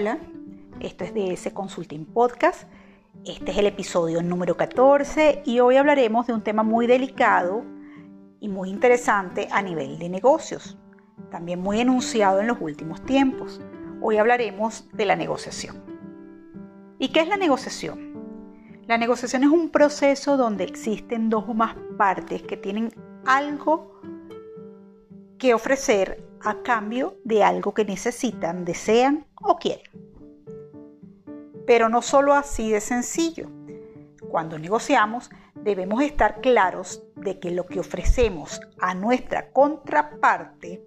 Hola, esto es de ese Consulting Podcast. Este es el episodio número 14 y hoy hablaremos de un tema muy delicado y muy interesante a nivel de negocios, también muy enunciado en los últimos tiempos. Hoy hablaremos de la negociación. ¿Y qué es la negociación? La negociación es un proceso donde existen dos o más partes que tienen algo que ofrecer a cambio de algo que necesitan, desean o quieren. Pero no solo así de sencillo. Cuando negociamos debemos estar claros de que lo que ofrecemos a nuestra contraparte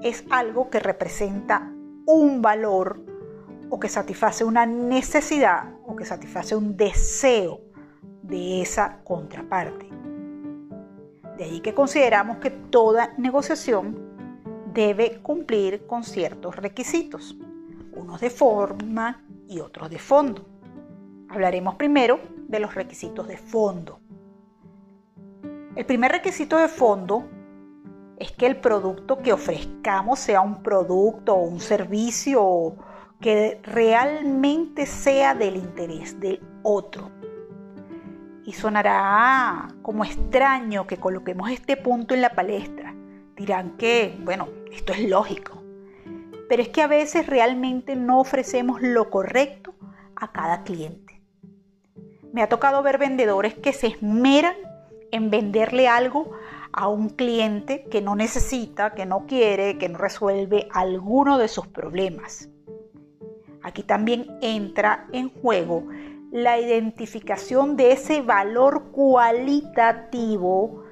es algo que representa un valor o que satisface una necesidad o que satisface un deseo de esa contraparte. De ahí que consideramos que toda negociación debe cumplir con ciertos requisitos, unos de forma y otros de fondo. Hablaremos primero de los requisitos de fondo. El primer requisito de fondo es que el producto que ofrezcamos sea un producto o un servicio que realmente sea del interés del otro y sonará como extraño que coloquemos este punto en la palestra. Dirán que, bueno, esto es lógico. Pero es que a veces realmente no ofrecemos lo correcto a cada cliente. Me ha tocado ver vendedores que se esmeran en venderle algo a un cliente que no necesita, que no quiere, que no resuelve alguno de sus problemas. Aquí también entra en juego la identificación de ese valor cualitativo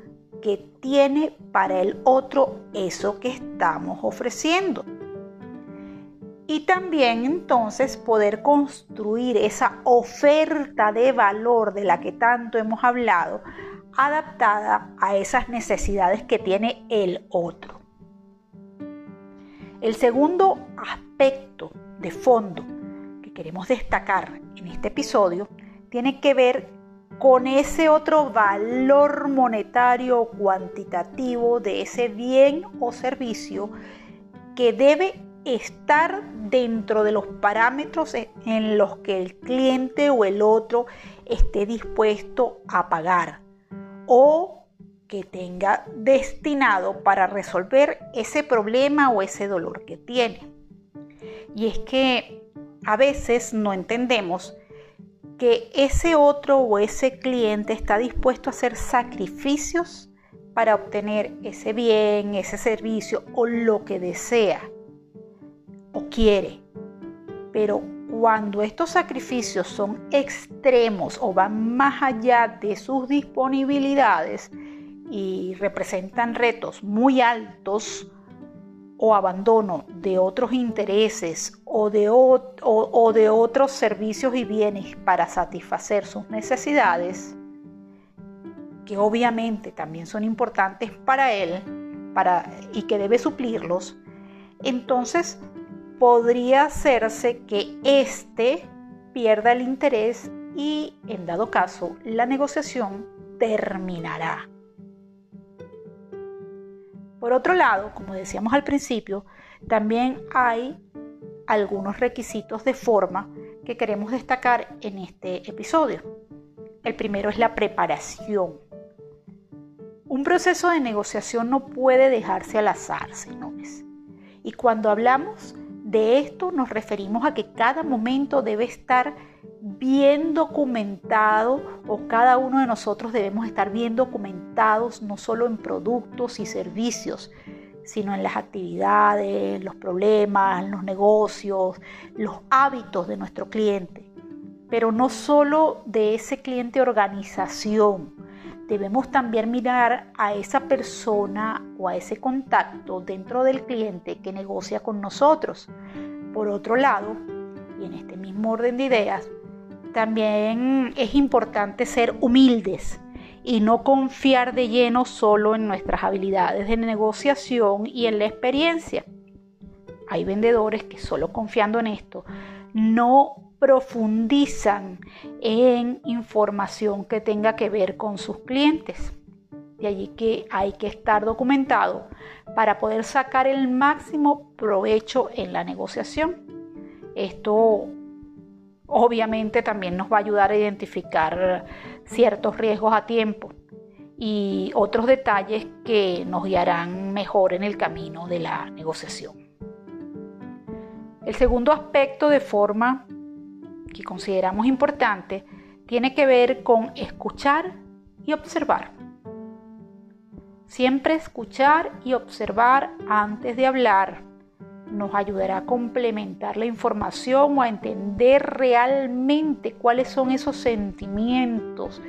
que tiene para el otro eso que estamos ofreciendo. Y también entonces poder construir esa oferta de valor de la que tanto hemos hablado, adaptada a esas necesidades que tiene el otro. El segundo aspecto de fondo queremos destacar en este episodio tiene que ver con ese otro valor monetario o cuantitativo de ese bien o servicio que debe estar dentro de los parámetros en los que el cliente o el otro esté dispuesto a pagar o que tenga destinado para resolver ese problema o ese dolor que tiene. Y es que a veces no entendemos que ese otro o ese cliente está dispuesto a hacer sacrificios para obtener ese bien, ese servicio o lo que desea quiere. Pero cuando estos sacrificios son extremos o van más allá de sus disponibilidades y representan retos muy altos, o abandono de otros intereses o de, otros servicios y bienes para satisfacer sus necesidades, que obviamente también son importantes para él y que debe suplirlos, entonces podría hacerse que éste pierda el interés y, en dado caso, la negociación terminará. Por otro lado, como decíamos al principio, también hay algunos requisitos de forma que queremos destacar en este episodio. El primero es la preparación. Un proceso de negociación no puede dejarse al azar, señores. Y cuando hablamos de esto nos referimos a que cada momento debe estar bien documentado o cada uno de nosotros debemos estar bien documentados no solo en productos y servicios, sino en las actividades, los problemas, los negocios, los hábitos de nuestro cliente. Pero no solo de ese cliente organización, debemos también mirar a esa persona o a ese contacto dentro del cliente que negocia con nosotros. Por otro lado, y en este mismo orden de ideas, también es importante ser humildes y no confiar de lleno solo en nuestras habilidades de negociación y en la experiencia. Hay vendedores que solo confiando en esto no profundizan en información que tenga que ver con sus clientes. De allí que hay que estar documentado para poder sacar el máximo provecho en la negociación. Esto obviamente también nos va a ayudar a identificar ciertos riesgos a tiempo y otros detalles que nos guiarán mejor en el camino de la negociación. El segundo aspecto de forma que consideramos importante tiene que ver con escuchar y observar. Siempre escuchar y observar antes de hablar nos ayudará a complementar la información o a entender realmente cuáles son esos sentimientos,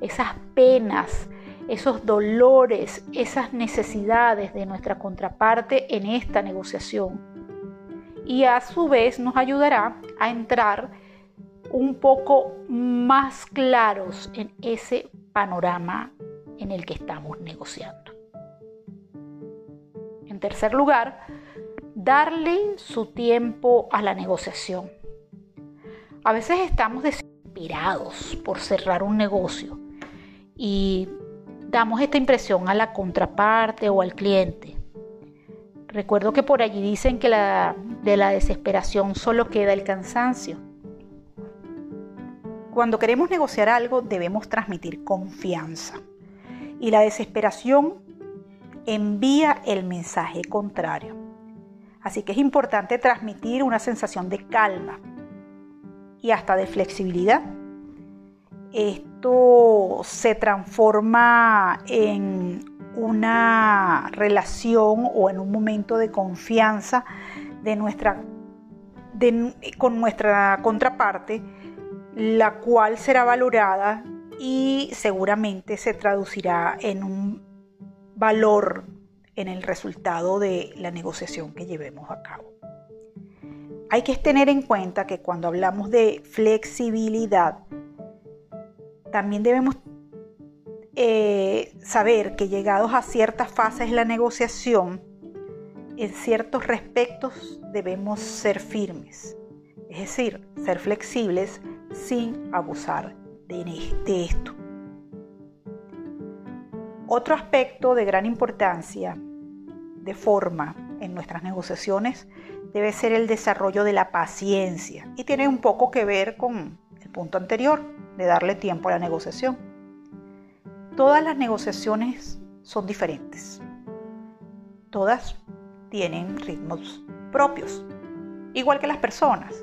esas penas, esos dolores, esas necesidades de nuestra contraparte en esta negociación. Y a su vez nos ayudará a entrar un poco más claros en ese panorama en el que estamos negociando. En tercer lugar, darle su tiempo a la negociación. A veces estamos desesperados por cerrar un negocio y damos esta impresión a la contraparte o al cliente. Recuerdo que por allí dicen que de la desesperación solo queda el cansancio. Cuando queremos negociar algo debemos transmitir confianza y la desesperación envía el mensaje contrario. Así que es importante transmitir una sensación de calma y hasta de flexibilidad. Esto se transforma en una relación o en un momento de confianza de nuestra, con nuestra contraparte, la cual será valorada y seguramente se traducirá en un valor en el resultado de la negociación que llevemos a cabo. Hay que tener en cuenta que cuando hablamos de flexibilidad, también debemos eh, saber que llegados a ciertas fases de la negociación, en ciertos respectos debemos ser firmes, es decir, ser flexibles sin abusar de, esto. Otro aspecto de gran importancia de forma en nuestras negociaciones debe ser el desarrollo de la paciencia y tiene un poco que ver con el punto anterior de darle tiempo a la negociación. Todas las negociaciones son diferentes. Todas tienen ritmos propios, igual que las personas.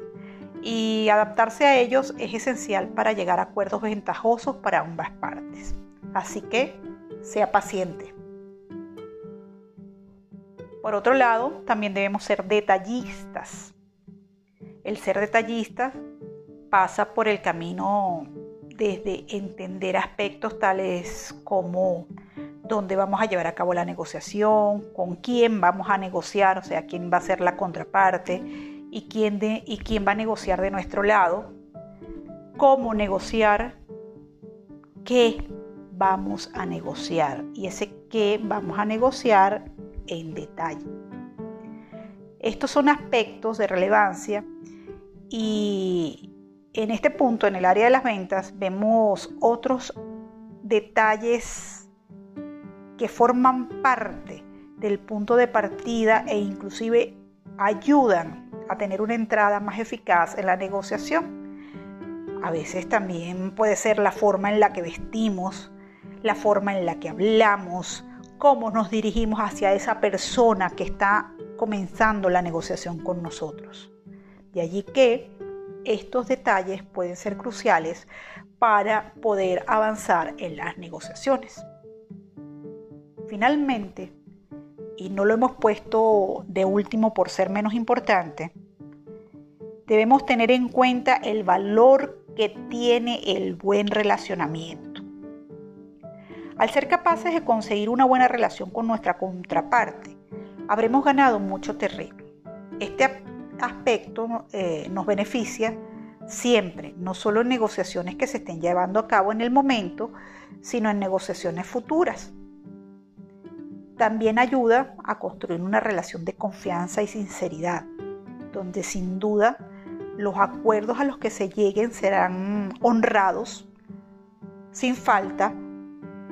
Y adaptarse a ellos es esencial para llegar a acuerdos ventajosos para ambas partes. Así que sea paciente. Por otro lado, también debemos ser detallistas. El ser detallista pasa por el camino desde entender aspectos tales como dónde vamos a llevar a cabo la negociación, con quién vamos a negociar, o sea, quién va a ser la contraparte y quién, y quién va a negociar de nuestro lado, cómo negociar, qué vamos a negociar y ese qué vamos a negociar en detalle. Estos son aspectos de relevancia y en este punto, en el área de las ventas, vemos otros detalles que forman parte del punto de partida e inclusive ayudan a tener una entrada más eficaz en la negociación. A veces también puede ser la forma en la que vestimos, la forma en la que hablamos, cómo nos dirigimos hacia esa persona que está comenzando la negociación con nosotros. De allí que estos detalles pueden ser cruciales para poder avanzar en las negociaciones. Finalmente, y no lo hemos puesto de último por ser menos importante, debemos tener en cuenta el valor que tiene el buen relacionamiento. Al ser capaces de conseguir una buena relación con nuestra contraparte, habremos ganado mucho terreno. Este aspecto eh, nos beneficia siempre, no solo en negociaciones que se estén llevando a cabo en el momento, sino en negociaciones futuras. También ayuda a construir una relación de confianza y sinceridad, donde sin duda los acuerdos a los que se lleguen serán honrados sin falta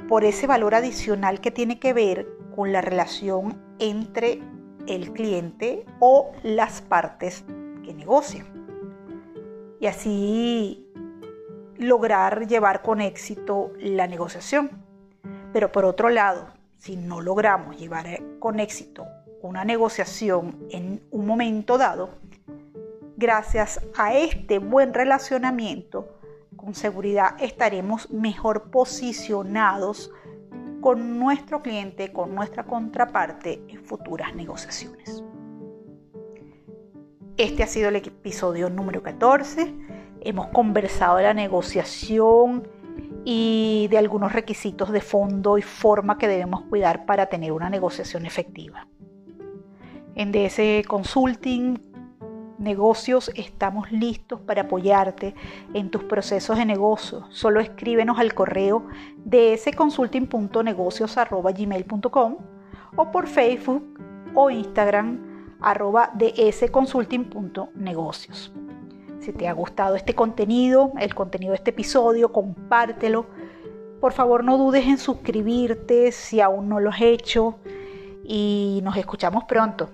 por ese valor adicional que tiene que ver con la relación entre el cliente o las partes que negocian. Y así lograr llevar con éxito la negociación. Pero por otro lado, si no logramos llevar con éxito una negociación en un momento dado, gracias a este buen relacionamiento, con seguridad estaremos mejor posicionados con nuestro cliente, con nuestra contraparte en futuras negociaciones. Este ha sido el episodio número 14. Hemos conversado de la negociación y de algunos requisitos de fondo y forma que debemos cuidar para tener una negociación efectiva. En DS Consulting negocios estamos listos para apoyarte en tus procesos de negocio. Solo escríbenos al correo dsconsulting.negocios.gmail.com o por Facebook o Instagram arroba dsconsulting.negocios. Si te ha gustado este contenido, el contenido de este episodio, compártelo. Por favor no dudes en suscribirte si aún no lo has hecho y nos escuchamos pronto.